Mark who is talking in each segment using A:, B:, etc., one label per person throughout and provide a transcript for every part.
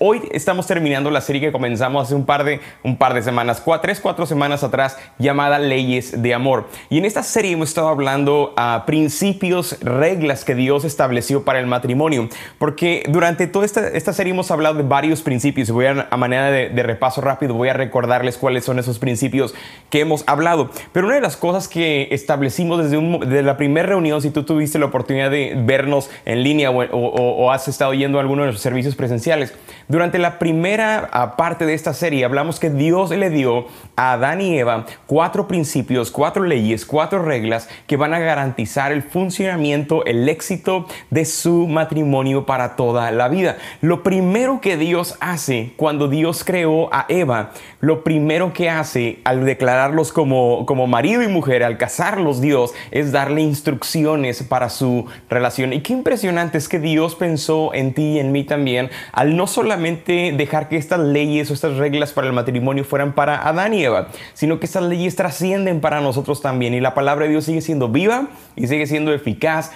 A: Hoy estamos terminando la serie que comenzamos hace un par de, un par de semanas, cuatro, tres, cuatro semanas atrás, llamada Leyes de Amor. Y en esta serie hemos estado hablando a principios, reglas que Dios estableció para el matrimonio. Porque durante toda esta, esta serie hemos hablado de varios principios. Voy a, a manera de, de, repaso rápido, voy a recordarles cuáles son esos principios que hemos hablado. Pero una de las cosas que establecimos desde, un, desde la primera reunión, si tú tuviste la oportunidad de vernos en línea o, o, o has estado yendo a alguno de los servicios presenciales, durante la primera ah, parte de esta serie hablamos que Dios le dio a Adán y Eva cuatro principios, cuatro leyes, cuatro reglas que van a garantizar el funcionamiento, el éxito de su matrimonio para toda la vida. Lo primero que Dios hace cuando Dios creó a Eva, lo primero que hace al declararlos como, como marido y mujer, al casarlos Dios, es darle instrucciones para su relación. Y qué impresionante es que Dios pensó en ti y en mí también, al no solamente dejar que estas leyes o estas reglas para el matrimonio fueran para Adán y Eva, sino que estas leyes trascienden para nosotros también. Y la palabra de Dios sigue siendo viva y sigue siendo eficaz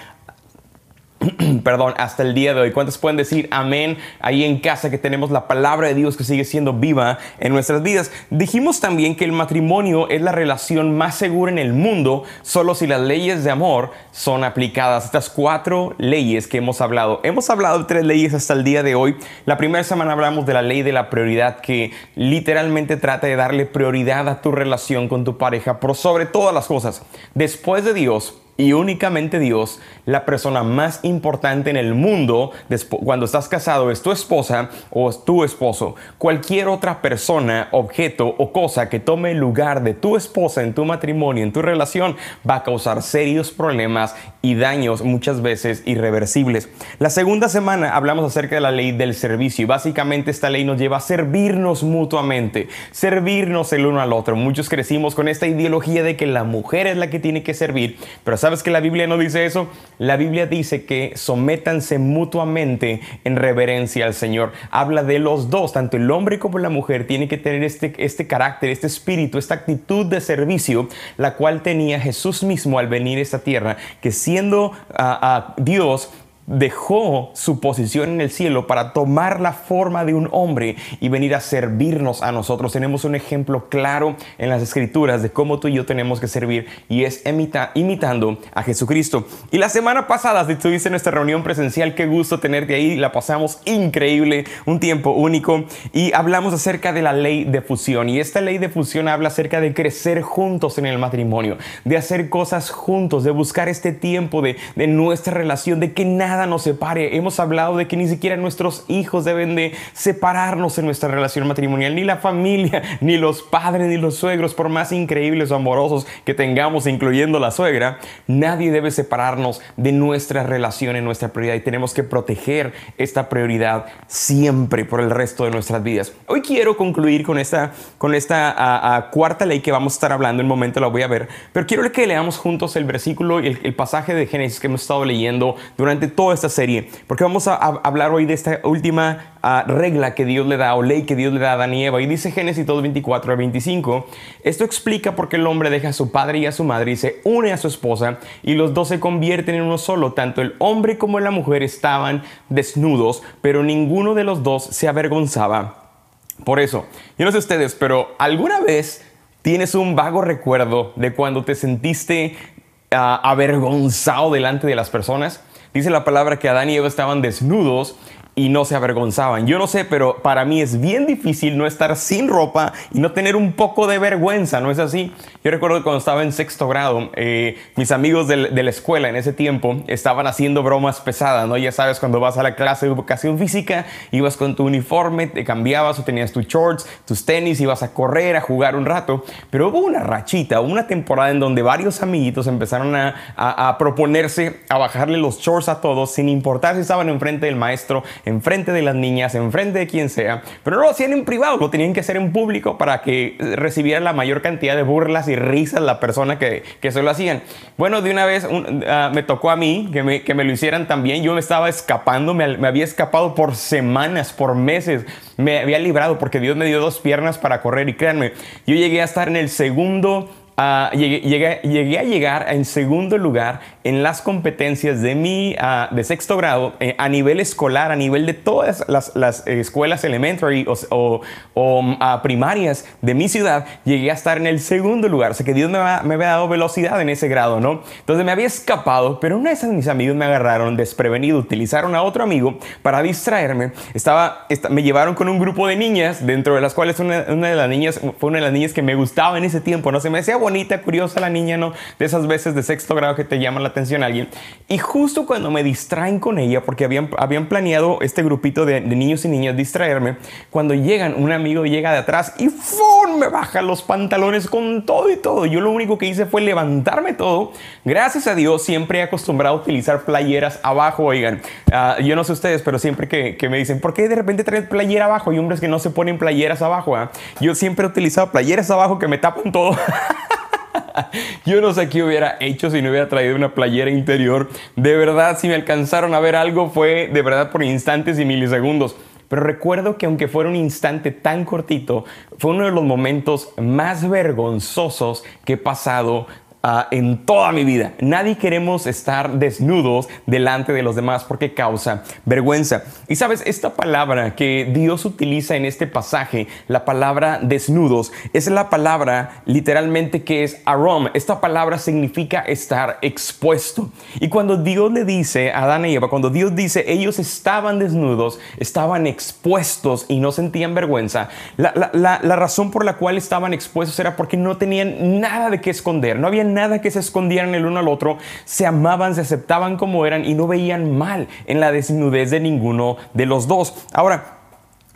A: perdón, hasta el día de hoy. ¿Cuántos pueden decir amén ahí en casa que tenemos la palabra de Dios que sigue siendo viva en nuestras vidas? Dijimos también que el matrimonio es la relación más segura en el mundo solo si las leyes de amor son aplicadas. Estas cuatro leyes que hemos hablado. Hemos hablado de tres leyes hasta el día de hoy. La primera semana hablamos de la ley de la prioridad que literalmente trata de darle prioridad a tu relación con tu pareja por sobre todas las cosas. Después de Dios, y únicamente Dios, la persona más importante en el mundo cuando estás casado es tu esposa o es tu esposo. Cualquier otra persona, objeto o cosa que tome el lugar de tu esposa en tu matrimonio, en tu relación, va a causar serios problemas y daños muchas veces irreversibles. La segunda semana hablamos acerca de la ley del servicio y básicamente esta ley nos lleva a servirnos mutuamente, servirnos el uno al otro. Muchos crecimos con esta ideología de que la mujer es la que tiene que servir, pero ¿Sabes que la Biblia no dice eso? La Biblia dice que sométanse mutuamente en reverencia al Señor. Habla de los dos, tanto el hombre como la mujer tiene que tener este, este carácter, este espíritu, esta actitud de servicio, la cual tenía Jesús mismo al venir a esta tierra, que siendo a Dios, dejó su posición en el cielo para tomar la forma de un hombre y venir a servirnos a nosotros. Tenemos un ejemplo claro en las escrituras de cómo tú y yo tenemos que servir y es imitando a Jesucristo. Y la semana pasada, si estuviste en esta reunión presencial, qué gusto tenerte ahí, la pasamos increíble, un tiempo único y hablamos acerca de la ley de fusión. Y esta ley de fusión habla acerca de crecer juntos en el matrimonio, de hacer cosas juntos, de buscar este tiempo de, de nuestra relación, de que nada nos separe. Hemos hablado de que ni siquiera nuestros hijos deben de separarnos en nuestra relación matrimonial, ni la familia, ni los padres, ni los suegros, por más increíbles o amorosos que tengamos, incluyendo la suegra, nadie debe separarnos de nuestra relación en nuestra prioridad y tenemos que proteger esta prioridad siempre por el resto de nuestras vidas. Hoy quiero concluir con esta, con esta cuarta ley que vamos a estar hablando, en un momento la voy a ver, pero quiero que leamos juntos el versículo y el, el pasaje de Génesis que hemos estado leyendo durante todo esta serie, porque vamos a, hablar hoy de esta última ah, regla que Dios le da o ley que Dios le da a Adán y dice Génesis 2, 24 al 25, esto explica por qué el hombre deja a su padre y a su madre y se une a su esposa y los dos se convierten en uno solo. Tanto el hombre como la mujer estaban desnudos, pero ninguno de los dos se avergonzaba. Por eso, yo no sé ustedes, pero ¿alguna vez tienes un vago recuerdo de cuando te sentiste ah, avergonzado delante de las personas? Dice la palabra que Adán y Eva estaban desnudos y no se avergonzaban. Yo no sé, pero para mí es bien difícil no estar sin ropa y no tener un poco de vergüenza, ¿no es así? Yo recuerdo que cuando estaba en sexto grado, eh, mis amigos de, la escuela en ese tiempo estaban haciendo bromas pesadas, ¿no? Ya sabes, cuando vas a la clase de educación física, ibas con tu uniforme, te cambiabas o tenías tus shorts, tus tenis, ibas a correr, a jugar un rato, pero hubo una rachita, una temporada en donde varios amiguitos empezaron a, a proponerse a bajarle los shorts a todos sin importar si estaban enfrente del maestro, enfrente de las niñas, enfrente de quien sea, pero no lo hacían en privado, lo tenían que hacer en público para que recibiera la mayor cantidad de burlas y risas la persona que, que se lo hacían. Bueno, de una vez ah, me tocó a mí que me, que me, lo hicieran también, yo me estaba escapando, me, me había escapado por semanas, por meses, me había librado porque Dios me dio dos piernas para correr y créanme, yo llegué a estar en el segundo ah, llegué, llegué, a llegar en segundo lugar en las competencias de mi ah, de sexto grado eh, a nivel escolar, a nivel de todas las, las escuelas elementary o, o, ah, primarias de mi ciudad, llegué a estar en el segundo lugar. O sea que Dios me, me, había dado velocidad en ese grado, ¿no? Entonces me había escapado, pero una vez mis amigos me agarraron desprevenido, utilizaron a otro amigo para distraerme. Estaba, me llevaron con un grupo de niñas, dentro de las cuales una, una, de las niñas fue una de las niñas que me gustaba en ese tiempo, ¿no? Se me hacía bonita, curiosa la niña, ¿no? De esas veces de sexto grado que te llaman la atención a alguien. Y justo cuando me distraen con ella, porque habían, habían planeado este grupito de, niños y niñas distraerme, cuando llegan, un amigo llega de atrás y ¡fum! me baja los pantalones con todo y todo. Yo lo único que hice fue levantarme todo. Gracias a Dios siempre he acostumbrado a utilizar playeras abajo, oigan. Ah, yo no sé ustedes, pero siempre que, que, me dicen, ¿por qué de repente traes playera abajo? Hay hombres que no se ponen playeras abajo. ¿ah? Yo siempre he utilizado playeras abajo que me tapan todo. Yo no sé qué hubiera hecho si no hubiera traído una playera interior. De verdad, si me alcanzaron a ver algo fue de verdad por instantes y milisegundos. Pero recuerdo que aunque fuera un instante tan cortito, fue uno de los momentos más vergonzosos que he pasado Ah, en toda mi vida. Nadie queremos estar desnudos delante de los demás porque causa vergüenza. Y sabes, esta palabra que Dios utiliza en este pasaje, la palabra desnudos, es la palabra literalmente que es arom. Esta palabra significa estar expuesto. Y cuando Dios le dice a Adán y Eva, cuando Dios dice ellos estaban desnudos, estaban expuestos y no sentían vergüenza, la, la razón por la cual estaban expuestos era porque no tenían nada de qué esconder, no había nada que se escondieran el uno al otro, se amaban, se aceptaban como eran y no veían mal en la desnudez de ninguno de los dos. Ahora,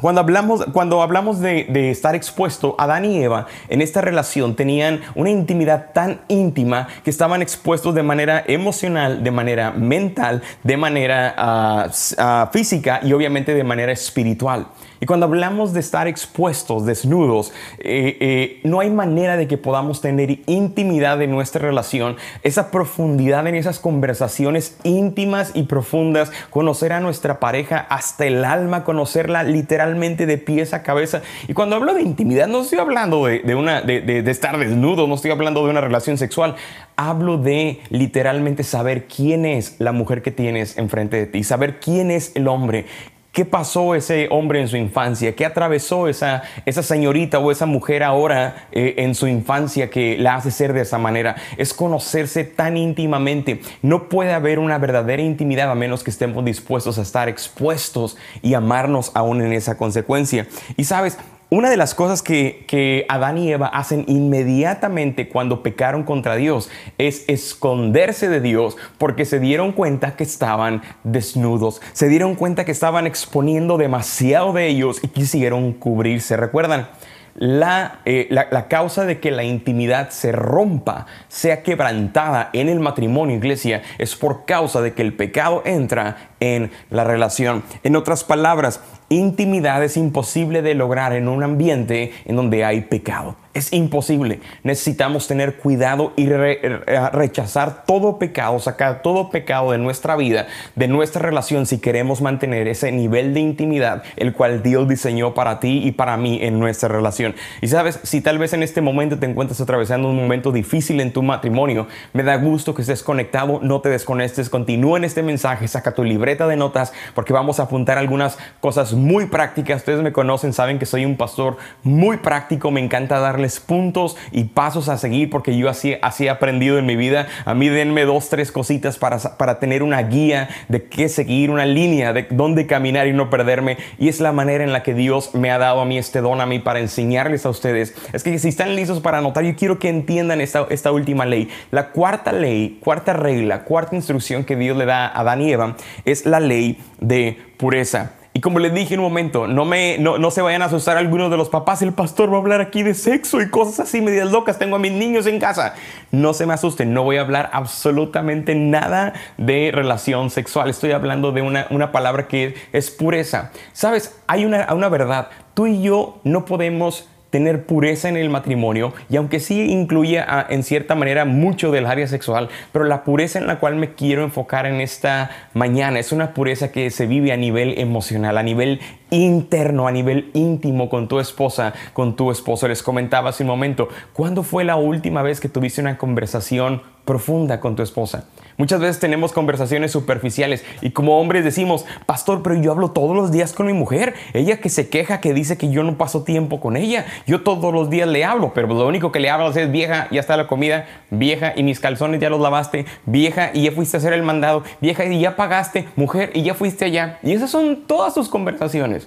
A: cuando hablamos, cuando hablamos de, estar expuesto, Adán y Eva en esta relación tenían una intimidad tan íntima que estaban expuestos de manera emocional, de manera mental, de manera ah, ah, física y obviamente de manera espiritual. Y cuando hablamos de estar expuestos, desnudos, eh, eh, no hay manera de que podamos tener intimidad en nuestra relación, esa profundidad en esas conversaciones íntimas y profundas, conocer a nuestra pareja hasta el alma, conocerla literalmente de pies a cabeza. Y cuando hablo de intimidad, no estoy hablando de, estar desnudo, no estoy hablando de una relación sexual, hablo de literalmente saber quién es la mujer que tienes enfrente de ti, saber quién es el hombre, ¿Qué pasó ese hombre en su infancia? ¿Qué atravesó esa, esa señorita o esa mujer ahora eh, en su infancia que la hace ser de esa manera? Es conocerse tan íntimamente. No puede haber una verdadera intimidad a menos que estemos dispuestos a estar expuestos y amarnos aún en esa consecuencia. Y sabes, una de las cosas que, Adán y Eva hacen inmediatamente cuando pecaron contra Dios es esconderse de Dios porque se dieron cuenta que estaban desnudos, se dieron cuenta que estaban exponiendo demasiado de ellos y quisieron cubrirse. ¿Recuerdan? La, eh, la, causa de que la intimidad se rompa, sea quebrantada en el matrimonio, iglesia, es por causa de que el pecado entra en la relación. En otras palabras, Intimidad es imposible de lograr en un ambiente en donde hay pecado. Es imposible. Necesitamos tener cuidado y rechazar todo pecado, sacar todo pecado de nuestra vida, de nuestra relación, si queremos mantener ese nivel de intimidad, el cual Dios diseñó para ti y para mí en nuestra relación. Y sabes, si tal vez en este momento te encuentras atravesando un momento difícil en tu matrimonio, me da gusto que estés conectado, no te desconectes, continúa en este mensaje, saca tu libreta de notas, porque vamos a apuntar algunas cosas muy prácticas. Ustedes me conocen, saben que soy un pastor muy práctico, me encanta darle puntos y pasos a seguir porque yo así, así he aprendido en mi vida. A mí denme dos, tres cositas para, para tener una guía de qué seguir, una línea de dónde caminar y no perderme. Y es la manera en la que Dios me ha dado a mí este don a mí para enseñarles a ustedes. Es que si están listos para anotar, yo quiero que entiendan esta, esta última ley. La cuarta ley, cuarta regla, cuarta instrucción que Dios le da a Adán y Eva es la ley de pureza. Y como les dije en un momento, no, me, no, no, se vayan a asustar algunos de los papás. El pastor va a hablar aquí de sexo y cosas así, medias locas. Tengo a mis niños en casa. No se me asusten, no voy a hablar absolutamente nada de relación sexual. Estoy hablando de una, una palabra que es pureza. Sabes, hay una, una verdad. Tú y yo no podemos tener pureza en el matrimonio y aunque sí incluye ah, en cierta manera mucho del área sexual, pero la pureza en la cual me quiero enfocar en esta mañana es una pureza que se vive a nivel emocional, a nivel interno, a nivel íntimo con tu esposa, con tu esposo. Les comentaba hace un momento, ¿cuándo fue la última vez que tuviste una conversación profunda con tu esposa? Muchas veces tenemos conversaciones superficiales y como hombres decimos, pastor, pero yo hablo todos los días con mi mujer. Ella que se queja, que dice que yo no paso tiempo con ella. Yo todos los días le hablo, pero lo único que le hablo es vieja, ya está la comida, vieja y mis calzones ya los lavaste, vieja y ya fuiste a hacer el mandado, vieja y ya pagaste, mujer y ya fuiste allá. Y esas son todas sus conversaciones.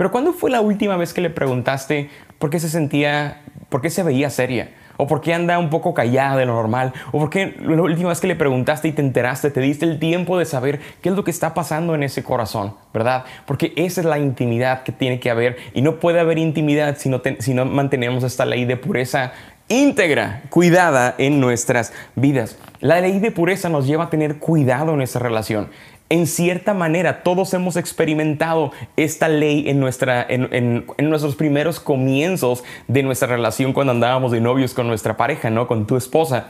A: Pero ¿cuándo fue la última vez que le preguntaste por qué se sentía, por qué se veía seria? ¿O por qué anda un poco callada de lo normal? ¿O por qué la última vez que le preguntaste y te enteraste, te diste el tiempo de saber qué es lo que está pasando en ese corazón? ¿Verdad? Porque esa es la intimidad que tiene que haber y no puede haber intimidad si no, si no mantenemos esta ley de pureza íntegra, cuidada en nuestras vidas. La ley de pureza nos lleva a tener cuidado en nuestra relación en cierta manera todos hemos experimentado esta ley en, nuestra, en, nuestros primeros comienzos de nuestra relación cuando andábamos de novios con nuestra pareja, ¿no? Con tu esposa.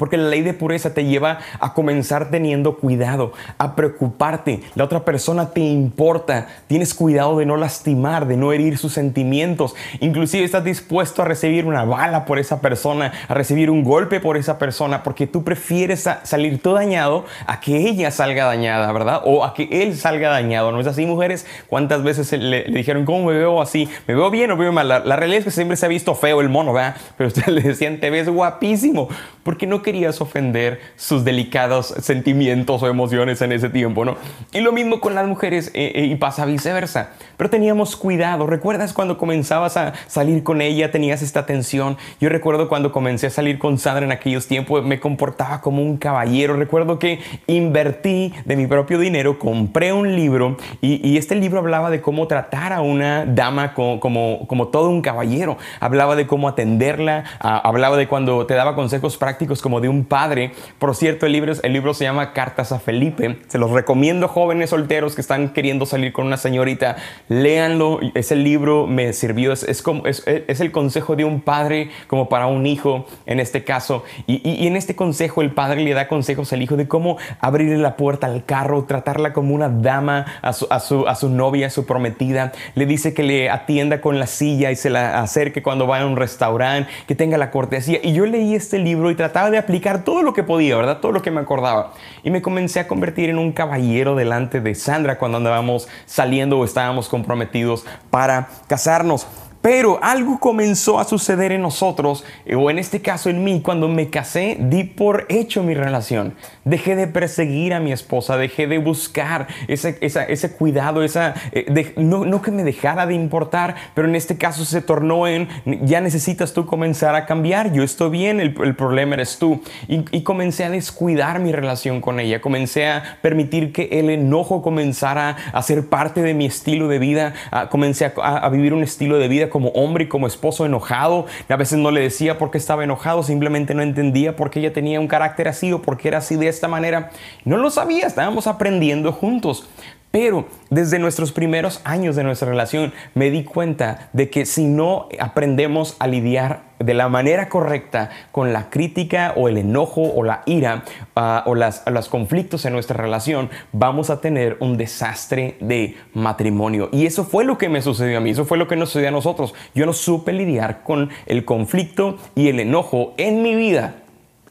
A: Porque la ley de pureza te lleva a comenzar teniendo cuidado, a preocuparte. La otra persona te importa. Tienes cuidado de no lastimar, de no herir sus sentimientos. Inclusive estás dispuesto a recibir una bala por esa persona, a recibir un golpe por esa persona, porque tú prefieres salir todo dañado a que ella salga dañada, ¿verdad? O a que él salga dañado. ¿No es así, mujeres? ¿Cuántas veces le, dijeron, ¿cómo me veo así? ¿Me veo bien o me veo mal? La, realidad es que siempre se ha visto feo el mono, ¿verdad? Pero ustedes le decían, te ves guapísimo, porque no querías ofender sus delicados sentimientos o emociones en ese tiempo, ¿no? Y lo mismo con las mujeres eh, eh, y pasa viceversa. Pero teníamos cuidado. ¿Recuerdas cuando comenzabas a salir con ella, tenías esta tensión? Yo recuerdo cuando comencé a salir con Sandra en aquellos tiempos, me comportaba como un caballero. Recuerdo que invertí de mi propio dinero, compré un libro y, este libro hablaba de cómo tratar a una dama como, como, como todo un caballero. Hablaba de cómo atenderla, hablaba de cuando te daba consejos prácticos como de un padre. Por cierto, el libro, el libro se llama Cartas a Felipe. Se los recomiendo jóvenes solteros que están queriendo salir con una señorita. Léanlo. Ese libro me sirvió. Es, es, el consejo de un padre como para un hijo en este caso. Y, en este consejo el padre le da consejos al hijo de cómo abrirle la puerta al carro, tratarla como una dama a su, a su, a su novia, a su prometida. Le dice que le atienda con la silla y se la acerque cuando vaya a un restaurante, que tenga la cortesía. Y yo leí este libro y trataba de aplicar todo lo que podía, ¿verdad? Todo lo que me acordaba. Y me comencé a convertir en un caballero delante de Sandra cuando andábamos saliendo o estábamos comprometidos para casarnos. Pero algo comenzó a suceder en nosotros, eh, o en este caso en mí, cuando me casé, di por hecho mi relación. Dejé de perseguir a mi esposa, dejé de buscar ese, ese cuidado, esa, eh, no, que me dejara de importar, pero en este caso se tornó en, ya necesitas tú comenzar a cambiar, yo estoy bien, el, problema eres tú. Y, comencé a descuidar mi relación con ella, comencé a permitir que el enojo comenzara a ser parte de mi estilo de vida, comencé a, a vivir un estilo de vida como hombre y como esposo enojado. A veces no le decía por qué estaba enojado, simplemente no entendía por qué ella tenía un carácter así o por qué era así de esta manera. No lo sabía, estábamos aprendiendo juntos. Pero desde nuestros primeros años de nuestra relación me di cuenta de que si no aprendemos a lidiar de la manera correcta con la crítica o el enojo o la ira ah, o las, los conflictos en nuestra relación, vamos a tener un desastre de matrimonio. Y eso fue lo que me sucedió a mí, eso fue lo que nos sucedió a nosotros. Yo no supe lidiar con el conflicto y el enojo en mi vida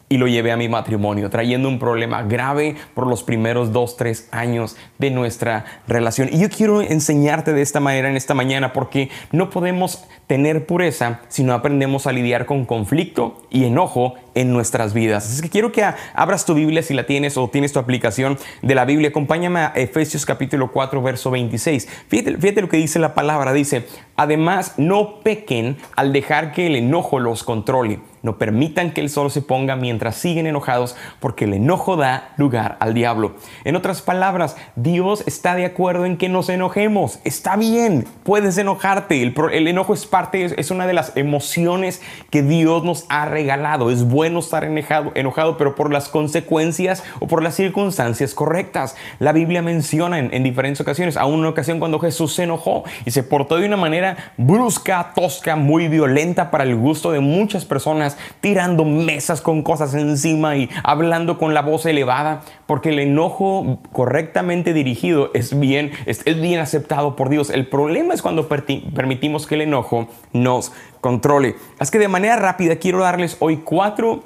A: y lo llevé a mi matrimonio, trayendo un problema grave por los primeros dos, tres años de nuestra relación. Y yo quiero enseñarte de esta manera en esta mañana porque no podemos tener pureza si no aprendemos a lidiar con conflicto y enojo en nuestras vidas. Así que quiero que abras tu Biblia si la tienes o tienes tu aplicación de la Biblia. Acompáñame a Efesios capítulo 4, verso 26. Fíjate, fíjate lo que dice la palabra. Dice, además no pequen al dejar que el enojo los controle no permitan que el sol se ponga mientras siguen enojados, porque el enojo da lugar al diablo. En otras palabras, Dios está de acuerdo en que nos enojemos. Está bien, puedes enojarte. El, enojo es parte, es una de las emociones que Dios nos ha regalado. Es bueno estar enojado, enojado pero por las consecuencias o por las circunstancias correctas. La Biblia menciona en, en diferentes ocasiones, a una ocasión cuando Jesús se enojó y se portó de una manera brusca, tosca, muy violenta para el gusto de muchas personas tirando mesas con cosas encima y hablando con la voz elevada, porque el enojo correctamente dirigido es bien, es, bien aceptado por Dios. El problema es cuando permitimos que el enojo nos controle. Es que de manera rápida quiero darles hoy cuatro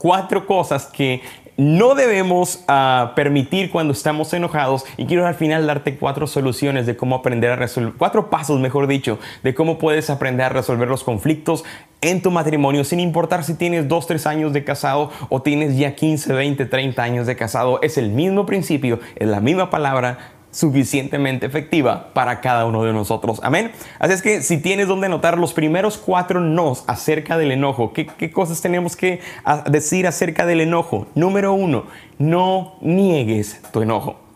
A: cuatro cosas que no debemos ah, permitir cuando estamos enojados y quiero al final darte cuatro soluciones de cómo aprender a resolver, cuatro pasos mejor dicho, de cómo puedes aprender a resolver los conflictos en tu matrimonio sin importar si tienes 2, 3 años de casado o tienes ya 15, 20, 30 años de casado. Es el mismo principio, es la misma palabra, suficientemente efectiva para cada uno de nosotros. Amén. Así es que si tienes donde anotar los primeros cuatro nos acerca del enojo, ¿qué, qué cosas tenemos que decir acerca del enojo? Número uno, no niegues tu enojo.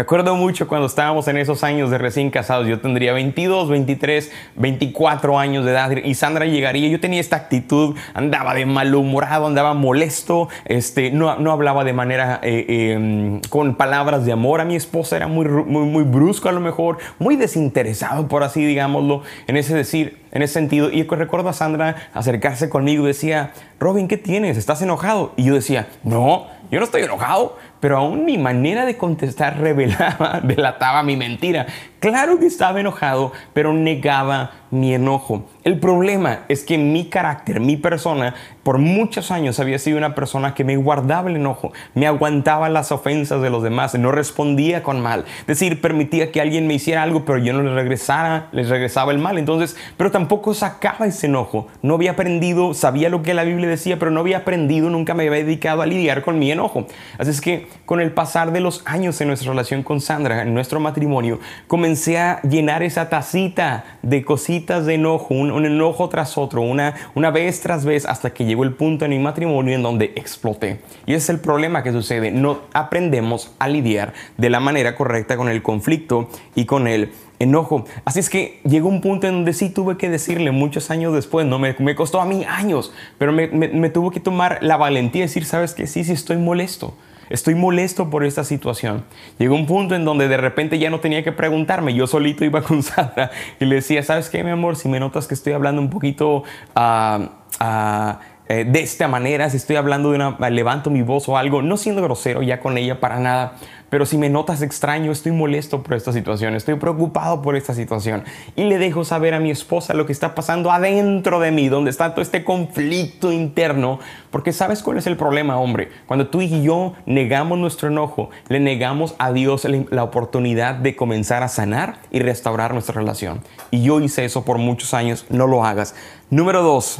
A: Me acuerdo mucho cuando estábamos en esos años de recién casados. Yo tendría 22, 23, 24 años de edad y Sandra llegaría. Yo tenía esta actitud, andaba de malhumorado, andaba molesto, este, no, no hablaba de manera eh, em, con palabras de amor a mi esposa. Era muy, muy, muy brusco a lo mejor, muy desinteresado, por así digámoslo, en ese decir, en ese sentido. Y recuerdo a Sandra acercarse conmigo y decía, Robin, ¿qué tienes? ¿Estás enojado? Y yo decía, no, yo no estoy enojado pero aún mi manera de contestar revelaba, delataba mi mentira. Claro que estaba enojado, pero negaba mi enojo. El problema es que mi carácter, mi persona, por muchos años había sido una persona que me guardaba el enojo, me aguantaba las ofensas de los demás, no respondía con mal. Es decir, permitía que alguien me hiciera algo, pero yo no les regresara, les regresaba el mal. Entonces, pero tampoco sacaba ese enojo. No había aprendido, sabía lo que la Biblia decía, pero no había aprendido, nunca me había dedicado a lidiar con mi enojo. Así es que con el pasar de los años en nuestra relación con Sandra, en nuestro matrimonio, comencé a llenar esa tacita de cositas de enojo, un, enojo tras otro, una, una vez tras vez, hasta que llegó el punto en mi matrimonio en donde exploté. Y es el problema que sucede. No aprendemos a lidiar de la manera correcta con el conflicto y con el enojo. Así es que llegó un punto en donde sí tuve que decirle muchos años después, no me, me costó a mí años, pero me, me, me tuvo que tomar la valentía de decir, sabes que sí, sí estoy molesto. Estoy molesto por esta situación. Llegó un punto en donde de repente ya no tenía que preguntarme. Yo solito iba con Sandra y le decía, ¿sabes qué, mi amor? Si me notas que estoy hablando un poquito... Ah, ah, eh, de esta manera, si estoy hablando de una, levanto mi voz o algo, no siendo grosero ya con ella para nada, pero si me notas extraño, estoy molesto por esta situación, estoy preocupado por esta situación y le dejo saber a mi esposa lo que está pasando adentro de mí, donde está todo este conflicto interno, porque sabes cuál es el problema, hombre, cuando tú y yo negamos nuestro enojo, le negamos a Dios la oportunidad de comenzar a sanar y restaurar nuestra relación. Y yo hice eso por muchos años, no lo hagas. Número dos,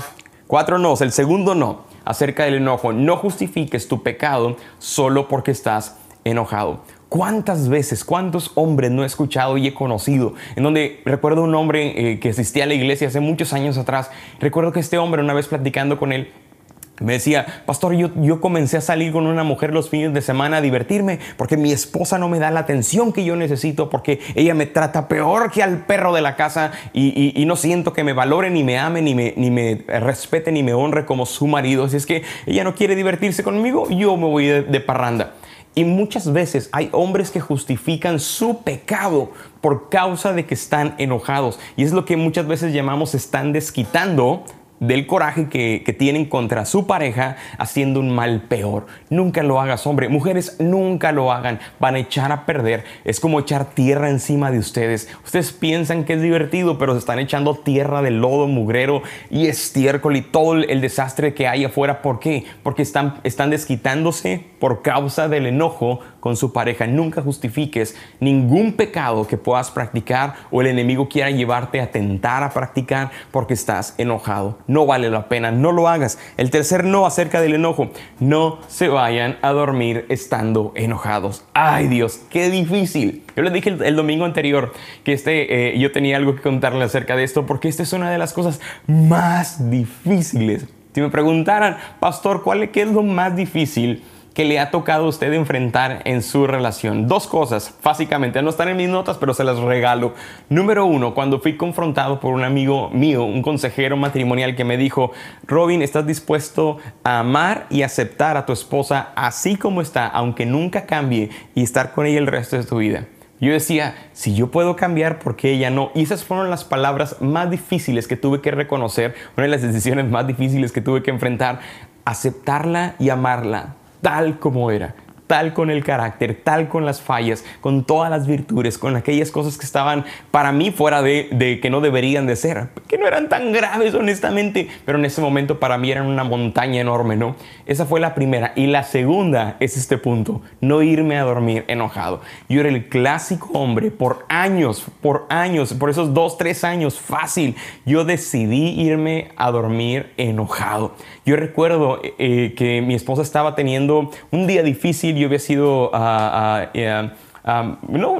A: Cuatro no. El segundo no acerca del enojo. No justifiques tu pecado solo porque estás enojado. ¿Cuántas veces, cuántos hombres no he escuchado y he conocido? En donde recuerdo un hombre eh, que asistía a la iglesia hace muchos años atrás. Recuerdo que este hombre, una vez platicando con él, me decía, pastor, yo, yo comencé a salir con una mujer los fines de semana a divertirme porque mi esposa no me da la atención que yo necesito, porque ella me trata peor que al perro de la casa y, no siento que me valore, ni me ame, ni me, ni me respete, ni me honre como su marido. Si es que ella no quiere divertirse conmigo, yo me voy de parranda. Y muchas veces hay hombres que justifican su pecado por causa de que están enojados. Y es lo que muchas veces llamamos están desquitando del coraje que, tienen contra su pareja haciendo un mal peor. Nunca lo hagas, hombre. Mujeres, nunca lo hagan. Van a echar a perder. Es como echar tierra encima de ustedes. Ustedes piensan que es divertido, pero se están echando tierra de lodo, mugrero y estiércol y todo el desastre que hay afuera. ¿Por qué? Porque están, están desquitándose por causa del enojo con su pareja. Nunca justifiques ningún pecado que puedas practicar o el enemigo quiera llevarte a tentar a practicar porque estás enojado. No vale la pena, no lo hagas. El tercer no acerca del enojo, no se vayan a dormir estando enojados. Ay Dios, qué difícil. Yo les dije el, domingo anterior que este, eh, yo tenía algo que contarle acerca de esto porque esta es una de las cosas más difíciles. Si me preguntaran, pastor, ¿cuál ¿qué es lo más difícil? Que le ha tocado a usted enfrentar en su relación. Dos cosas, básicamente, no están en mis notas, pero se las regalo. Número uno, cuando fui confrontado por un amigo mío, un consejero matrimonial que me dijo, Robin, ¿estás dispuesto a amar y aceptar a tu esposa así como está, aunque nunca cambie y estar con ella el resto de tu vida? Yo decía, si yo puedo cambiar, ¿por qué ella no? Y esas fueron las palabras más difíciles que tuve que reconocer, una de las decisiones más difíciles que tuve que enfrentar, aceptarla y amarla tal como era tal con el carácter, tal con las fallas, con todas las virtudes, con aquellas cosas que estaban para mí fuera de, que no deberían de ser, que no eran tan graves honestamente, pero en ese momento para mí eran una montaña enorme, ¿no? Esa fue la primera. Y la segunda es este punto, no irme a dormir enojado. Yo era el clásico hombre por años, por años, por esos dos, tres años, fácil, yo decidí irme a dormir enojado. Yo recuerdo eh, que mi esposa estaba teniendo un día difícil, yo había sido... Uh, no,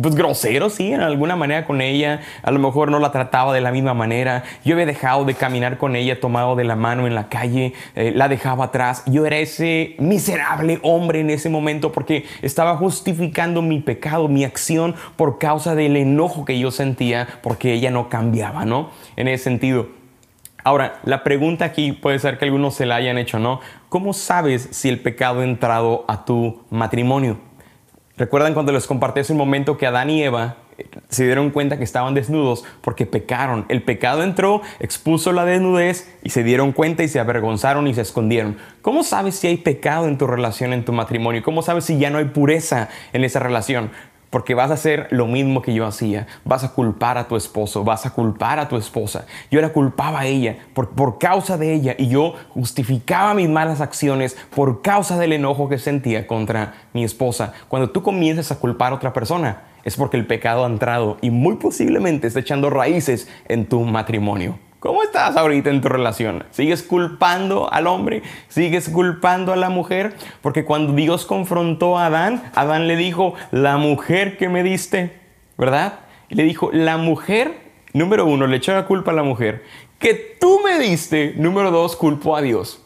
A: pues grosero, sí, en alguna manera con ella. A lo mejor no la trataba de la misma manera. Yo había dejado de caminar con ella tomado de la mano en la calle, eh, la dejaba atrás. Yo era ese miserable hombre en ese momento porque estaba justificando mi pecado, mi acción por causa del enojo que yo sentía porque ella no cambiaba, ¿no? En ese sentido. Ahora, la pregunta aquí puede ser que algunos se la hayan hecho, ¿no? ¿Cómo sabes si el pecado ha entrado a tu matrimonio? ¿Recuerdan cuando les compartí hace un momento que Adán y Eva eh, se dieron cuenta que estaban desnudos porque pecaron? El pecado entró, expuso la desnudez y se dieron cuenta y se avergonzaron y se escondieron. ¿Cómo sabes si hay pecado en tu relación, en tu matrimonio? ¿Cómo sabes si ya no hay pureza en esa relación? Porque vas a hacer lo mismo que yo hacía. Vas a culpar a tu esposo, vas a culpar a tu esposa. Yo la culpaba a ella por, por causa de ella y yo justificaba mis malas acciones por causa del enojo que sentía contra mi esposa. Cuando tú comienzas a culpar a otra persona, es porque el pecado ha entrado y muy posiblemente está echando raíces en tu matrimonio. ¿Cómo estás ahorita en tu relación? ¿Sigues culpando al hombre? ¿Sigues culpando a la mujer? Porque cuando Dios confrontó a Adán, Adán le dijo, la mujer que me diste, ¿verdad? Y le dijo, la mujer, número uno, le echó la culpa a la mujer, que tú me diste, número dos, culpó a Dios.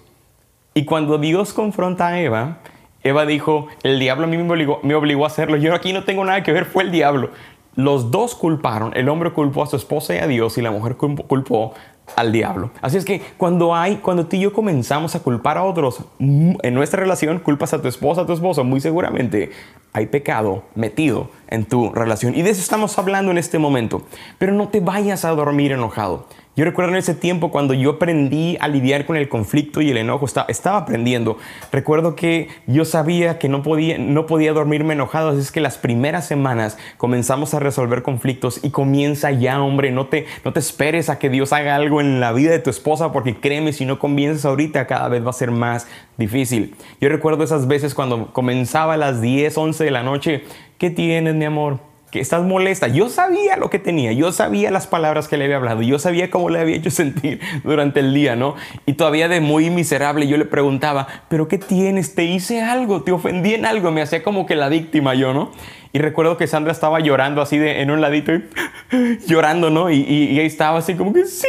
A: Y cuando Dios confronta a Eva, Eva dijo, el diablo a mí me obligó, me obligó a hacerlo, yo aquí no tengo nada que ver, fue el diablo. Los dos culparon, el hombre culpó a su esposa y a Dios y la mujer culpó al diablo. Así es que cuando hay, cuando tú y yo comenzamos a culpar a otros mm, en nuestra relación, culpas a tu esposa, a tu esposo, muy seguramente hay pecado metido en tu relación. Y de eso estamos hablando en este momento. Pero no te vayas a dormir enojado. Yo recuerdo en ese tiempo cuando yo aprendí a lidiar con el conflicto y el enojo, estaba, estaba aprendiendo. Recuerdo que yo sabía que no podía, no podía dormirme enojado, así es que las primeras semanas comenzamos a resolver conflictos y comienza ya, hombre, no te, no te esperes a que Dios haga algo en la vida de tu esposa, porque créeme, si no comienzas ahorita, cada vez va a ser más difícil. Yo recuerdo esas veces cuando comenzaba a las 10, 11 de la noche, ¿qué tienes, mi amor? Que estás molesta. Yo sabía lo que tenía, yo sabía las palabras que le había hablado, yo sabía cómo le había hecho sentir durante el día, ¿no? Y todavía de muy miserable yo le preguntaba, ¿pero qué tienes? ¿Te hice algo? ¿Te ofendí en algo? Me hacía como que la víctima yo, ¿no? Y recuerdo que Sandra estaba llorando así de, en un ladito, llorando, ¿no? Y, y, ahí estaba así como que, sí,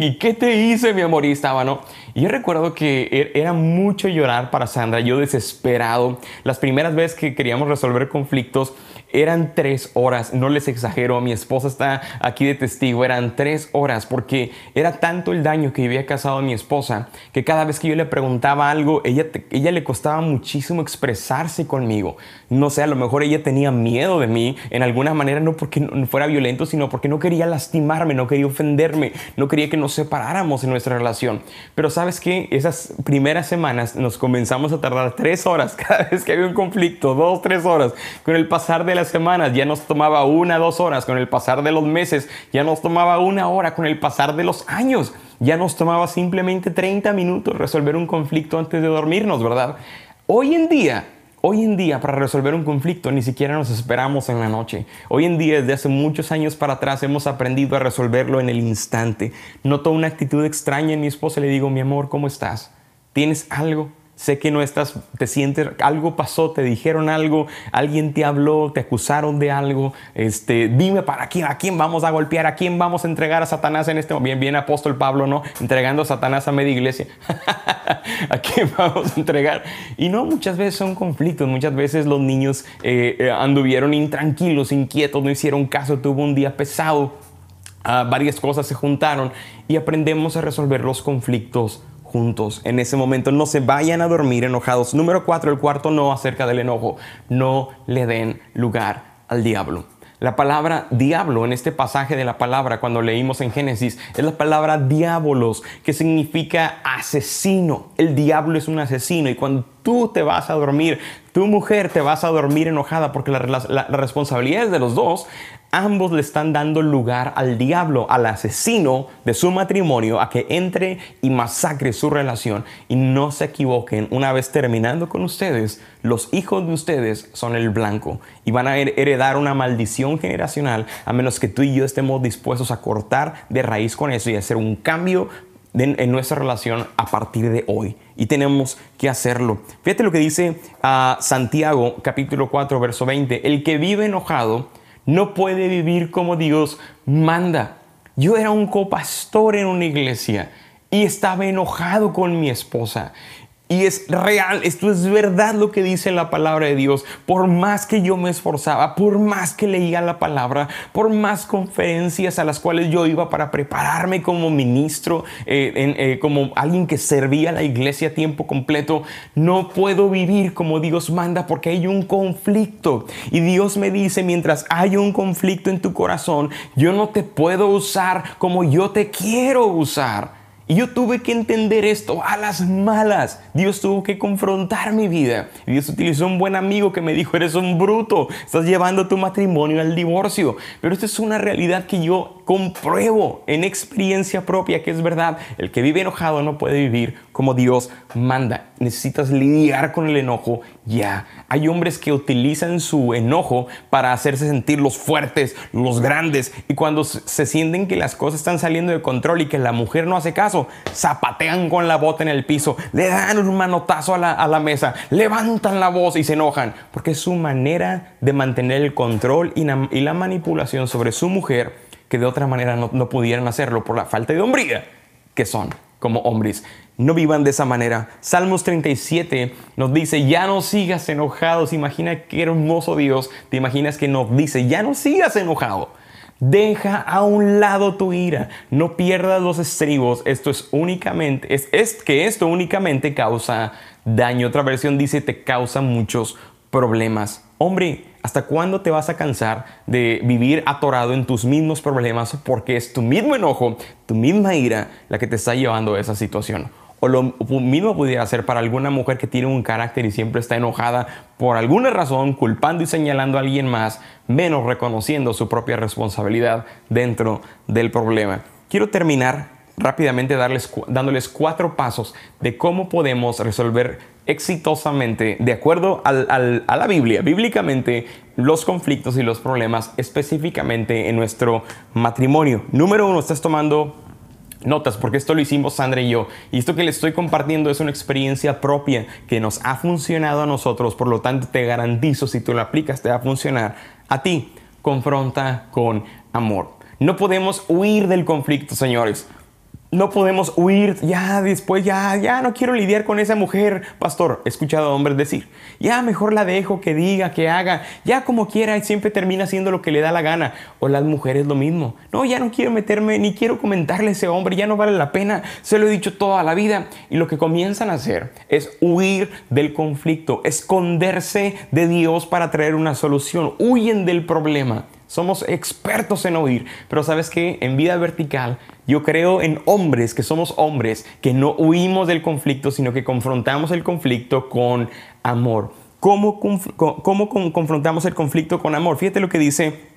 A: ¿y qué te hice, mi amor? Y estaba, ¿no? Y yo recuerdo que er, era mucho llorar para Sandra, yo desesperado. Las primeras veces que queríamos resolver conflictos, eran tres horas, no les exagero, mi esposa está aquí de testigo, eran tres horas porque era tanto el daño que había causado a mi esposa que cada vez que yo le preguntaba algo, ella, ella le costaba muchísimo expresarse conmigo. No sé, a lo mejor ella tenía miedo de mí en alguna manera, no porque fuera violento, sino porque no quería lastimarme, no quería ofenderme, no quería que nos separáramos en nuestra relación. Pero sabes que esas primeras semanas nos comenzamos a tardar tres horas cada vez que había un conflicto, dos, tres horas. Con el pasar de semanas ya nos tomaba una, dos horas, con el pasar de los meses ya nos tomaba una hora, con el pasar de los años ya nos tomaba simplemente 30 minutos resolver un conflicto antes de dormirnos, ¿verdad? Hoy en día Hoy en día, para resolver un conflicto, ni siquiera nos esperamos en la noche. Hoy en día, desde hace muchos años para atrás, hemos aprendido a resolverlo en el instante. Noto una actitud extraña en mi esposa y le digo, mi amor, ¿cómo estás? ¿Tienes algo? Sé que no estás, te sientes, algo pasó, te dijeron algo, alguien te habló, te acusaron de algo. Este, dime para quién, a quién vamos a golpear, a quién vamos a entregar a Satanás en este momento. Bien, bien, apóstol Pablo, ¿no? Entregando a Satanás a media iglesia. ¿A quién vamos a entregar? Y no, muchas veces son conflictos, muchas veces los niños eh, eh, anduvieron intranquilos, inquietos, no hicieron caso, tuvo un día pesado. Ah, varias cosas se juntaron y aprendemos a resolver los conflictos juntos en ese momento. No se vayan a dormir enojados. Número cuatro, el cuarto no acerca del enojo. No le den lugar al diablo. La palabra diablo en este pasaje de la palabra, cuando leímos en Génesis, es la palabra diabolos, que significa asesino. El diablo es un asesino y cuando tú te vas a dormir, tu mujer te vas a dormir enojada porque la, la responsabilidad es de los dos, ambos le están dando lugar al diablo, al asesino de su matrimonio, a que entre y masacre su relación. Y no se equivoquen, una vez terminando con ustedes, los hijos de ustedes son el blanco y van a heredar una maldición generacional a menos que tú y yo estemos dispuestos a cortar de raíz con eso y hacer un cambio en nuestra relación a partir de hoy. Y tenemos que hacerlo. Fíjate lo que dice ah, Santiago capítulo 4 verso 20. El que vive enojado no puede vivir como Dios manda. Yo era un copastor en una iglesia y estaba enojado con mi esposa. Y es real, esto es verdad lo que dice la palabra de Dios. Por más que yo me esforzaba, por más que leía la palabra, por más conferencias a las cuales yo iba para prepararme como ministro, eh, eh, como alguien que servía a la iglesia a tiempo completo, no puedo vivir como Dios manda porque hay un conflicto. Y Dios me dice, mientras hay un conflicto en tu corazón, yo no te puedo usar como yo te quiero usar. Y yo tuve que entender esto a las malas. Dios tuvo que confrontar mi vida. Dios utilizó un buen amigo que me dijo, eres un bruto, estás llevando tu matrimonio al divorcio. Pero esto es una realidad que yo compruebo en experiencia propia que es verdad. El que vive enojado no puede vivir como Dios manda. Necesitas lidiar con el enojo ya. Hay hombres que utilizan su enojo para hacerse sentir los fuertes, los grandes. Y cuando se sienten que las cosas están saliendo de control y que la mujer no hace caso, zapatean con la bota en el piso, le dan un manotazo a la, mesa, levantan la voz y se enojan. Porque es su manera de mantener el control y la, manipulación sobre su mujer que de otra manera no, no pudieran hacerlo por la falta de hombría que son como hombres. No vivan de esa manera. Salmos 37 nos dice, ya no sigas enojados. Imagina qué hermoso Dios. Te imaginas que nos dice, ya no sigas enojado. Deja a un lado tu ira, no pierdas los estribos. Esto es únicamente, es, es que esto únicamente causa daño. Otra versión dice te causa muchos problemas. Hombre, ¿hasta cuándo te vas a cansar de vivir atorado en tus mismos problemas porque es tu mismo enojo, tu misma ira la que te está llevando a esa situación? O lo mismo pudiera ser para alguna mujer que tiene un carácter y siempre está enojada por alguna razón, culpando y señalando a alguien más, menos reconociendo su propia responsabilidad dentro del problema. Quiero terminar rápidamente dándoles cuatro pasos de cómo podemos resolver exitosamente, de acuerdo a la Biblia, bíblicamente, los conflictos y los problemas específicamente en nuestro matrimonio. Número uno, estás tomando notas, porque esto lo hicimos Sandra y yo. Y esto que les estoy compartiendo es una experiencia propia que nos ha funcionado a nosotros, por lo tanto te garantizo, si tú lo aplicas, te va a funcionar a ti. Confronta con amor. No podemos huir del conflicto, señores no podemos huir, ya después, ya, ya no quiero lidiar con esa mujer, pastor. He escuchado a hombres decir, ya mejor la dejo, que diga, que haga, ya como quiera, y siempre termina haciendo lo que le da la gana. O las mujeres lo mismo. No, ya no quiero meterme, ni quiero comentarle a ese hombre, ya no vale la pena, se lo he dicho toda la vida. Y lo que comienzan a hacer es huir del conflicto, esconderse de Dios para traer una solución, huyen del problema. Somos expertos en oír, pero sabes que en vida vertical yo creo en hombres que somos hombres que no huimos del conflicto, sino que confrontamos el conflicto con amor. ¿Cómo, cómo confrontamos el conflicto con amor? Fíjate lo que dice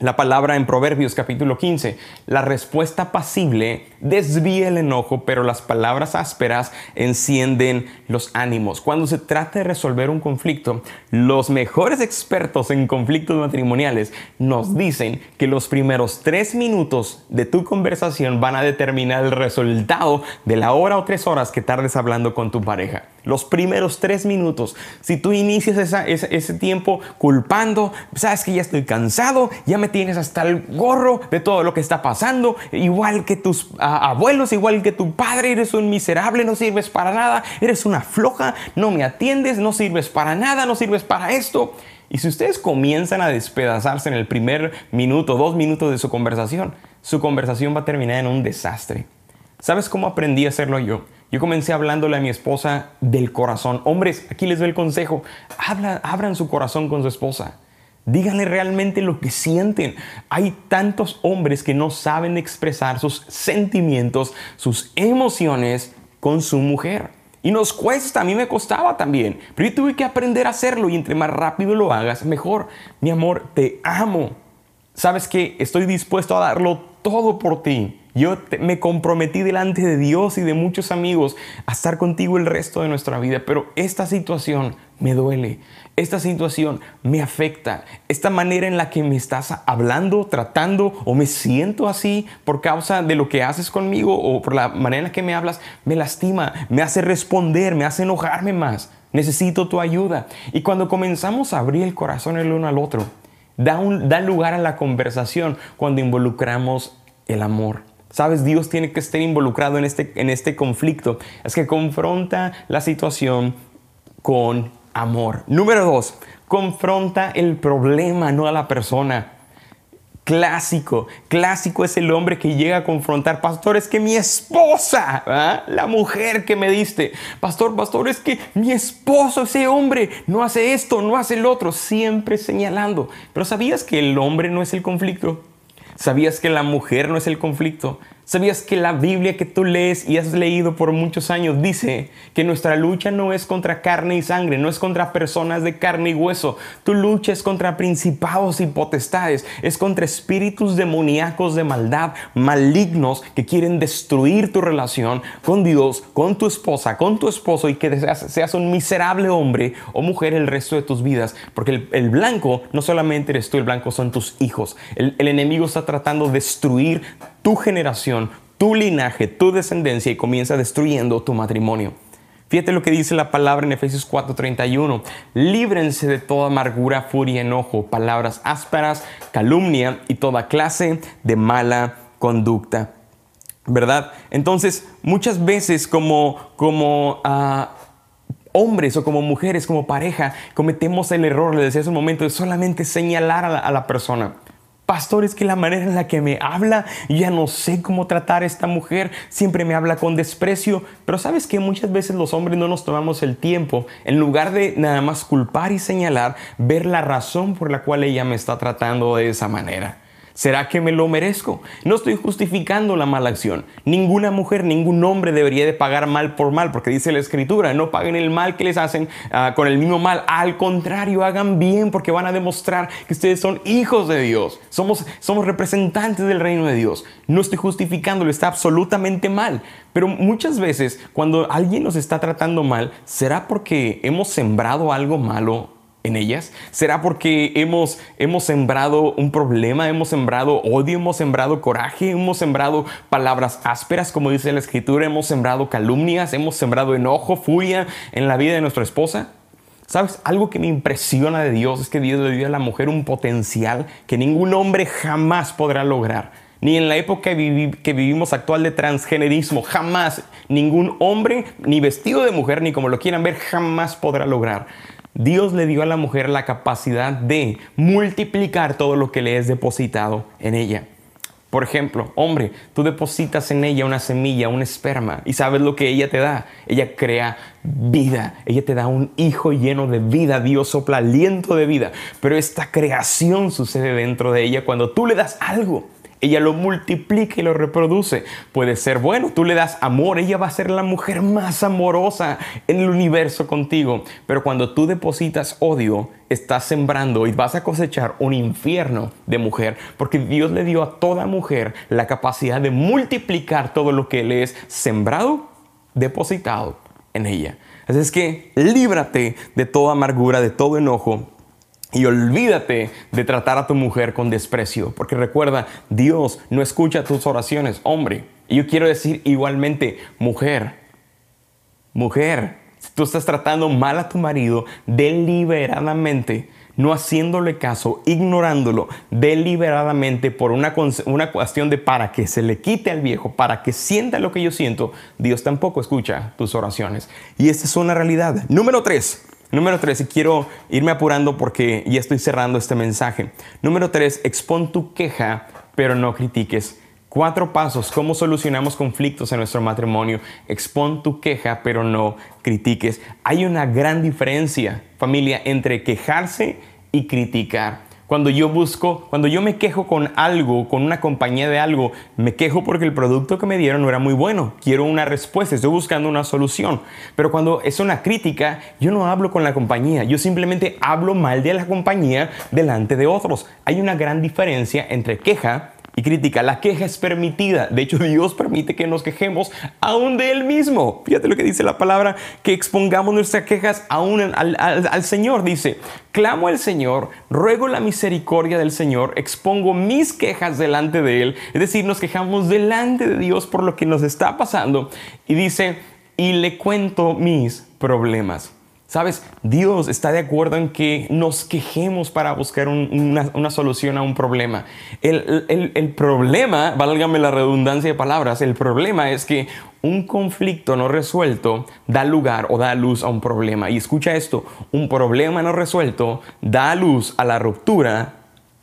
A: la palabra en Proverbios capítulo 15. La respuesta pasible desvía el enojo, pero las palabras ásperas encienden los ánimos. Cuando se trata de resolver un conflicto, los mejores expertos en conflictos matrimoniales nos dicen que los primeros tres minutos de tu conversación van a determinar el resultado de la hora o tres horas que tardes hablando con tu pareja. Los primeros tres minutos. Si tú inicias ese, tiempo culpando, sabes que ya estoy cansado, ya me tienes hasta el gorro de todo lo que está pasando, igual que tus abuelos, igual que tu padre, eres un miserable, no sirves para nada, eres una floja, no me atiendes, no sirves para nada, no sirves para esto. Y si ustedes comienzan a despedazarse en el primer minuto, dos minutos de su conversación, su conversación va a terminar en un desastre. ¿Sabes cómo aprendí a hacerlo yo? Yo comencé hablándole a mi esposa del corazón. Hombres, aquí les doy el consejo. Habla, abran su corazón con su esposa. Díganle realmente lo que sienten. Hay tantos hombres que no saben expresar sus sentimientos, sus emociones con su mujer. Y nos cuesta, a mí me costaba también, pero yo tuve que aprender a hacerlo y entre más rápido lo hagas, mejor. Mi amor, te amo. Sabes que estoy dispuesto a darlo todo por ti. Yo me comprometí delante de Dios y de muchos amigos a estar contigo el resto de nuestra vida, pero esta situación me duele, esta situación me afecta, esta manera en la que me estás hablando, tratando o me siento así por causa de lo que haces conmigo o por la manera en la que me hablas, me lastima, me hace responder, me hace enojarme más. Necesito tu ayuda. Y cuando comenzamos a abrir el corazón el uno al otro, da, un, da lugar a la conversación cuando involucramos el amor. Sabes, Dios tiene que estar involucrado en este, en este conflicto. Es que confronta la situación con amor. Número dos, confronta el problema, no a la persona. Clásico, clásico es el hombre que llega a confrontar, pastor, es que mi esposa, ¿ah? la mujer que me diste, pastor, pastor, es que mi esposo, ese hombre, no hace esto, no hace el otro, siempre señalando. Pero ¿sabías que el hombre no es el conflicto? ¿Sabías que la mujer no es el conflicto? ¿Sabías que la Biblia que tú lees y has leído por muchos años dice que nuestra lucha no es contra carne y sangre, no es contra personas de carne y hueso? Tu lucha es contra principados y potestades, es contra espíritus demoníacos de maldad, malignos que quieren destruir tu relación con Dios, con tu esposa, con tu esposo y que seas, un miserable hombre o mujer el resto de tus vidas. Porque el, blanco no solamente eres tú, el blanco son tus hijos. El, el enemigo está tratando de destruir tu generación, tu linaje, tu descendencia y comienza destruyendo tu matrimonio. Fíjate lo que dice la palabra en Efesios 4:31. Líbrense de toda amargura, furia, enojo, palabras ásperas, calumnia y toda clase de mala conducta. ¿Verdad? Entonces, muchas veces como, como ah, hombres o como mujeres, como pareja, cometemos el error, le decía hace un momento, de solamente señalar a la persona. Pastor, es que la manera en la que me habla, ya no sé cómo tratar a esta mujer, siempre me habla con desprecio, pero sabes que muchas veces los hombres no nos tomamos el tiempo, en lugar de nada más culpar y señalar, ver la razón por la cual ella me está tratando de esa manera. ¿Será que me lo merezco? No estoy justificando la mala acción. Ninguna mujer, ningún hombre debería de pagar mal por mal, porque dice la escritura, no paguen el mal que les hacen ah, con el mismo mal. Al contrario, hagan bien porque van a demostrar que ustedes son hijos de Dios. Somos, somos representantes del reino de Dios. No estoy justificándolo, está absolutamente mal. Pero muchas veces cuando alguien nos está tratando mal, ¿será porque hemos sembrado algo malo en ellas? ¿Será porque hemos, hemos sembrado un problema, hemos sembrado odio, hemos sembrado coraje, hemos sembrado palabras ásperas, como dice la escritura, hemos sembrado calumnias, hemos sembrado enojo, furia en la vida de nuestra esposa? ¿Sabes? Algo que me impresiona de Dios es que Dios le dio a la mujer un potencial que ningún hombre jamás podrá lograr. Ni en la época que vivimos actual de transgenerismo, jamás ningún hombre, ni vestido de mujer, ni como lo quieran ver, jamás podrá lograr. Dios le dio a la mujer la capacidad de multiplicar todo lo que le es depositado en ella. Por ejemplo, hombre, tú depositas en ella una semilla, un esperma, y sabes lo que ella te da. Ella crea vida, ella te da un hijo lleno de vida, Dios sopla aliento de vida, pero esta creación sucede dentro de ella cuando tú le das algo. Ella lo multiplica y lo reproduce. Puede ser bueno, tú le das amor, ella va a ser la mujer más amorosa en el universo contigo. Pero cuando tú depositas odio, estás sembrando y vas a cosechar un infierno de mujer, porque Dios le dio a toda mujer la capacidad de multiplicar todo lo que le es sembrado, depositado en ella. Así es que líbrate de toda amargura, de todo enojo y olvídate de tratar a tu mujer con desprecio, porque recuerda, Dios no escucha tus oraciones, hombre. Y yo quiero decir igualmente, mujer, mujer, si tú estás tratando mal a tu marido deliberadamente, no haciéndole caso, ignorándolo deliberadamente por una, una cuestión de para que se le quite al viejo, para que sienta lo que yo siento, Dios tampoco escucha tus oraciones. Y esta es una realidad. Número tres. Número tres, y quiero irme apurando porque ya estoy cerrando este mensaje. Número tres, expon tu queja, pero no critiques. Cuatro pasos, cómo solucionamos conflictos en nuestro matrimonio. Expon tu queja, pero no critiques. Hay una gran diferencia, familia, entre quejarse y criticar. Cuando yo busco, cuando yo me quejo con algo, con una compañía de algo, me quejo porque el producto que me dieron no era muy bueno. Quiero una respuesta, estoy buscando una solución. Pero cuando es una crítica, yo no hablo con la compañía, yo simplemente hablo mal de la compañía delante de otros. Hay una gran diferencia entre queja y crítica. La queja es permitida. De hecho, Dios permite que nos quejemos aún de Él mismo. Fíjate lo que dice la palabra, que expongamos nuestras quejas aún al, al, Señor. Dice, clamo al Señor, ruego la misericordia del Señor, expongo mis quejas delante de Él. Es decir, nos quejamos delante de Dios por lo que nos está pasando. Y dice, y le cuento mis problemas. Sabes, Dios está de acuerdo en que nos quejemos para buscar una, solución a un problema. El, problema, válgame la redundancia de palabras, el problema es que un conflicto no resuelto da lugar o da luz a un problema. Y escucha esto, un problema no resuelto da luz a la ruptura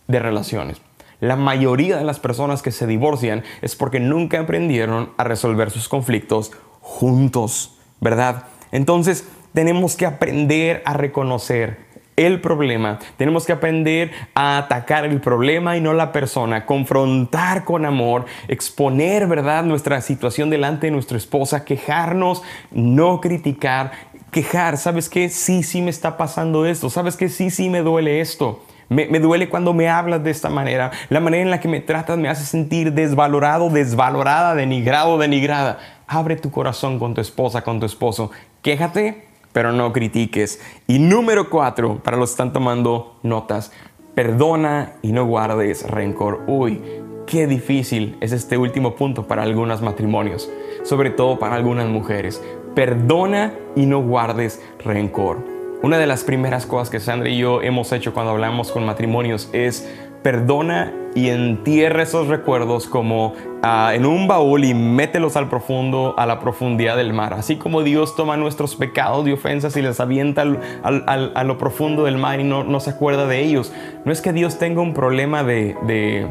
A: de relaciones. La mayoría de las personas que se divorcian es porque nunca aprendieron a resolver sus conflictos juntos, ¿verdad? Entonces, tenemos que aprender a reconocer el problema. Tenemos que aprender a atacar el problema y no la persona, confrontar con amor, exponer, ¿verdad?, nuestra situación delante de nuestra esposa, quejarnos, no criticar, quejar, ¿sabes qué? Sí, sí me está pasando esto, ¿sabes qué? Sí, sí me duele esto. Me, me, duele cuando me hablas de esta manera. La manera en la que me tratas me hace sentir desvalorado, desvalorada, denigrado, denigrada. Abre tu corazón con tu esposa, con tu esposo. Quéjate, pero no critiques. Y número cuatro, para los que están tomando notas, perdona y no guardes rencor. Uy, qué difícil es este último punto para algunos matrimonios, sobre todo para algunas mujeres. Perdona y no guardes rencor. Una de las primeras cosas que Sandra y yo hemos hecho cuando hablamos con matrimonios es perdona y entierra esos recuerdos como ah, en un baúl y mételos al profundo, a la profundidad del mar. Así como Dios toma nuestros pecados y ofensas y les avienta a lo profundo del mar y no, se acuerda de ellos. No es que Dios tenga un problema de,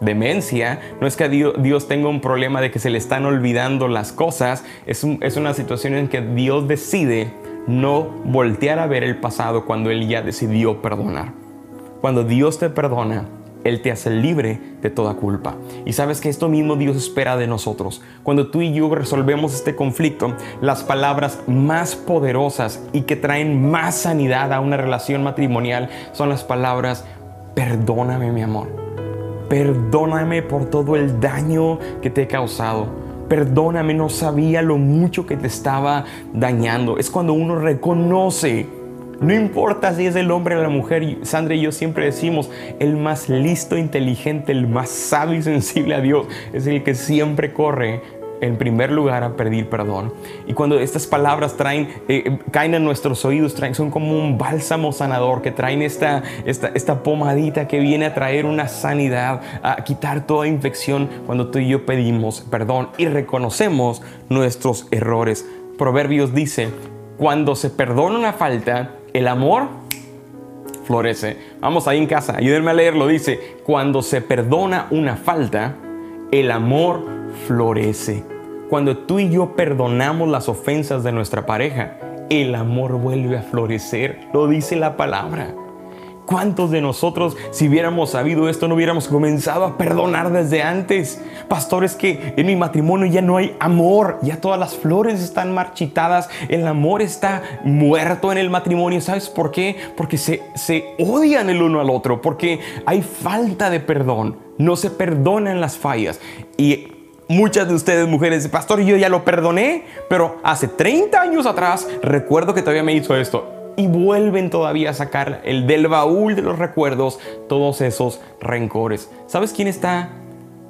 A: demencia, no es que Dios, tenga un problema de que se le están olvidando las cosas, es, es una situación en que Dios decide no voltear a ver el pasado cuando Él ya decidió perdonar. Cuando Dios te perdona, Él te hace libre de toda culpa. Y sabes que esto mismo Dios espera de nosotros. Cuando tú y yo resolvemos este conflicto, las palabras más poderosas y que traen más sanidad a una relación matrimonial son las palabras, perdóname mi amor. Perdóname por todo el daño que te he causado. Perdóname, no sabía lo mucho que te estaba dañando. Es cuando uno reconoce no importa si es el hombre o la mujer, Sandra y yo siempre decimos, el más listo, inteligente, el más sabio y sensible a Dios es el que siempre corre en primer lugar a pedir perdón. Y cuando estas palabras traen, eh, caen en nuestros oídos, traen, son como un bálsamo sanador que traen esta, esta, esta pomadita que viene a traer una sanidad, a quitar toda infección cuando tú y yo pedimos perdón y reconocemos nuestros errores. Proverbios dice, cuando se perdona una falta, el amor florece. Vamos ahí en casa, ayúdenme a leerlo. Dice, cuando se perdona una falta, el amor florece. Cuando tú y yo perdonamos las ofensas de nuestra pareja, el amor vuelve a florecer. Lo dice la palabra. ¿Cuántos de nosotros, si hubiéramos sabido esto, no hubiéramos comenzado a perdonar desde antes? Pastores, que en mi matrimonio ya no hay amor, ya todas las flores están marchitadas, el amor está muerto en el matrimonio. ¿Sabes por qué? Porque se, se odian el uno al otro, porque hay falta de perdón, no se perdonan las fallas. Y Muchas de ustedes, mujeres, pastor, yo ya lo perdoné, pero hace 30 años atrás recuerdo que todavía me hizo esto y vuelven todavía a sacar el del baúl de los recuerdos todos esos rencores. ¿Sabes quién está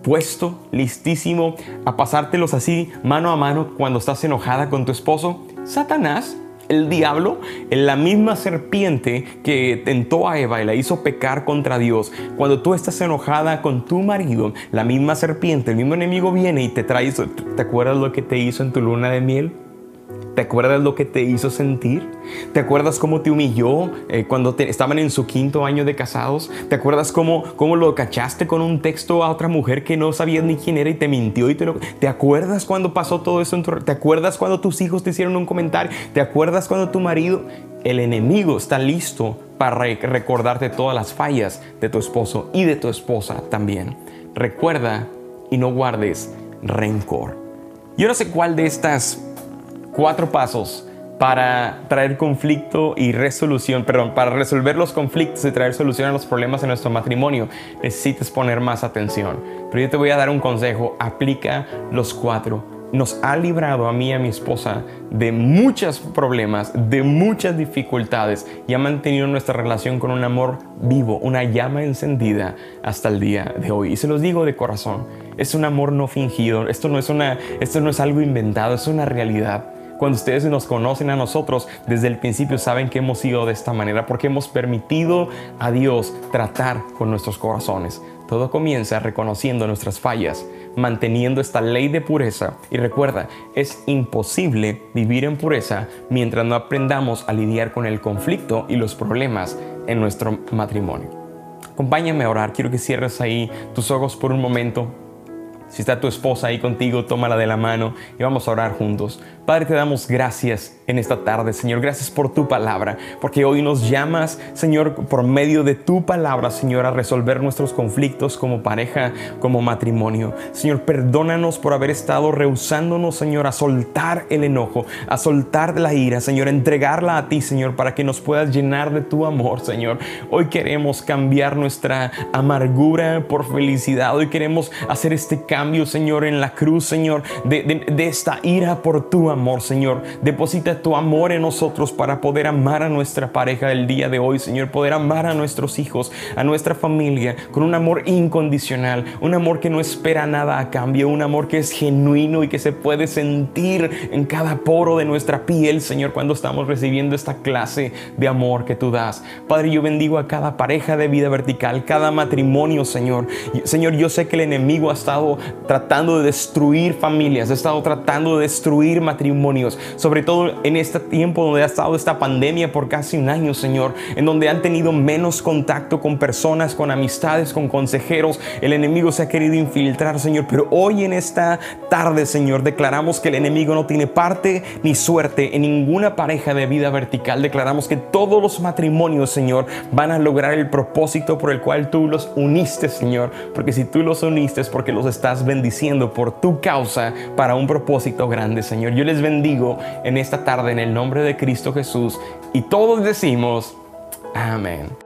A: puesto, listísimo a pasártelos así mano a mano cuando estás enojada con tu esposo? Satanás. El diablo, la misma serpiente que tentó a Eva y la hizo pecar contra Dios. Cuando tú estás enojada con tu marido, la misma serpiente, el mismo enemigo viene y te trae, ¿te acuerdas lo que te hizo en tu luna de miel? ¿Te acuerdas lo que te hizo sentir? ¿Te acuerdas cómo te humilló eh, cuando estaban en su quinto año de casados? ¿Te acuerdas cómo, cómo lo cachaste con un texto a otra mujer que no sabías ni quién era y te mintió? Y te, lo, ¿Te acuerdas cuando pasó todo eso? En tu, ¿Te acuerdas cuando tus hijos te hicieron un comentario? ¿Te acuerdas cuando tu marido, el enemigo, está listo para recordarte todas las fallas de tu esposo y de tu esposa también? Recuerda y no guardes rencor. Yo no sé cuál de estas cuatro pasos para traer conflicto y resolución, perdón, para resolver los conflictos y traer solución a los problemas en nuestro matrimonio, necesitas poner más atención. Pero yo te voy a dar un consejo, aplica los cuatro nos ha librado a mí y a mi esposa de muchos problemas, de muchas dificultades y ha mantenido nuestra relación con un amor vivo, una llama encendida hasta el día de hoy. Y se los digo de corazón, es un amor no fingido, esto no es, una, esto no es algo inventado, es una realidad. Cuando ustedes nos conocen a nosotros, desde el principio saben que hemos sido de esta manera porque hemos permitido a Dios tratar con nuestros corazones. Todo comienza reconociendo nuestras fallas, manteniendo esta ley de pureza. Y recuerda, es imposible vivir en pureza mientras no aprendamos a lidiar con el conflicto y los problemas en nuestro matrimonio. Acompáñame a orar, quiero que cierres ahí tus ojos por un momento. Si está tu esposa ahí contigo, tómala de la mano y vamos a orar juntos. Padre, te damos gracias en esta tarde, Señor. Gracias por tu palabra, porque hoy nos llamas, Señor, por medio de tu palabra, Señor, a resolver nuestros conflictos como pareja, como matrimonio. Señor, perdónanos por haber estado rehusándonos, Señor, a soltar el enojo, a soltar la ira, Señor, entregarla a ti, Señor, para que nos puedas llenar de tu amor, Señor. Hoy queremos cambiar nuestra amargura por felicidad. Hoy queremos hacer este cambio, Señor, en la cruz, Señor, de esta ira por tu amor, Señor. Deposita tu amor en nosotros para poder amar a nuestra pareja el día de hoy, Señor, poder amar a nuestros hijos, a nuestra familia, con un amor incondicional, un amor que no espera nada a cambio, un amor que es genuino y que se puede sentir en cada poro de nuestra piel, Señor, cuando estamos recibiendo esta clase de amor que tú das. Padre, yo bendigo a cada pareja de vida vertical, cada matrimonio, Señor. Señor, yo sé que el enemigo ha estado tratando de destruir familias, ha estado tratando de destruir matrimonios, sobre todo en este tiempo donde ha estado esta pandemia por casi un año, Señor, en donde han tenido menos contacto con personas, con amistades, con consejeros, el enemigo se ha querido infiltrar, Señor, pero hoy en esta tarde, Señor, declaramos que el enemigo no tiene parte ni suerte en ninguna pareja de vida vertical. Declaramos que todos los matrimonios, Señor, van a lograr el propósito por el cual tú los uniste, Señor, porque si tú los uniste es porque los estás bendiciendo por tu causa para un propósito grande, Señor. Yo bendigo en esta tarde en el nombre de Cristo Jesús y todos decimos, amén.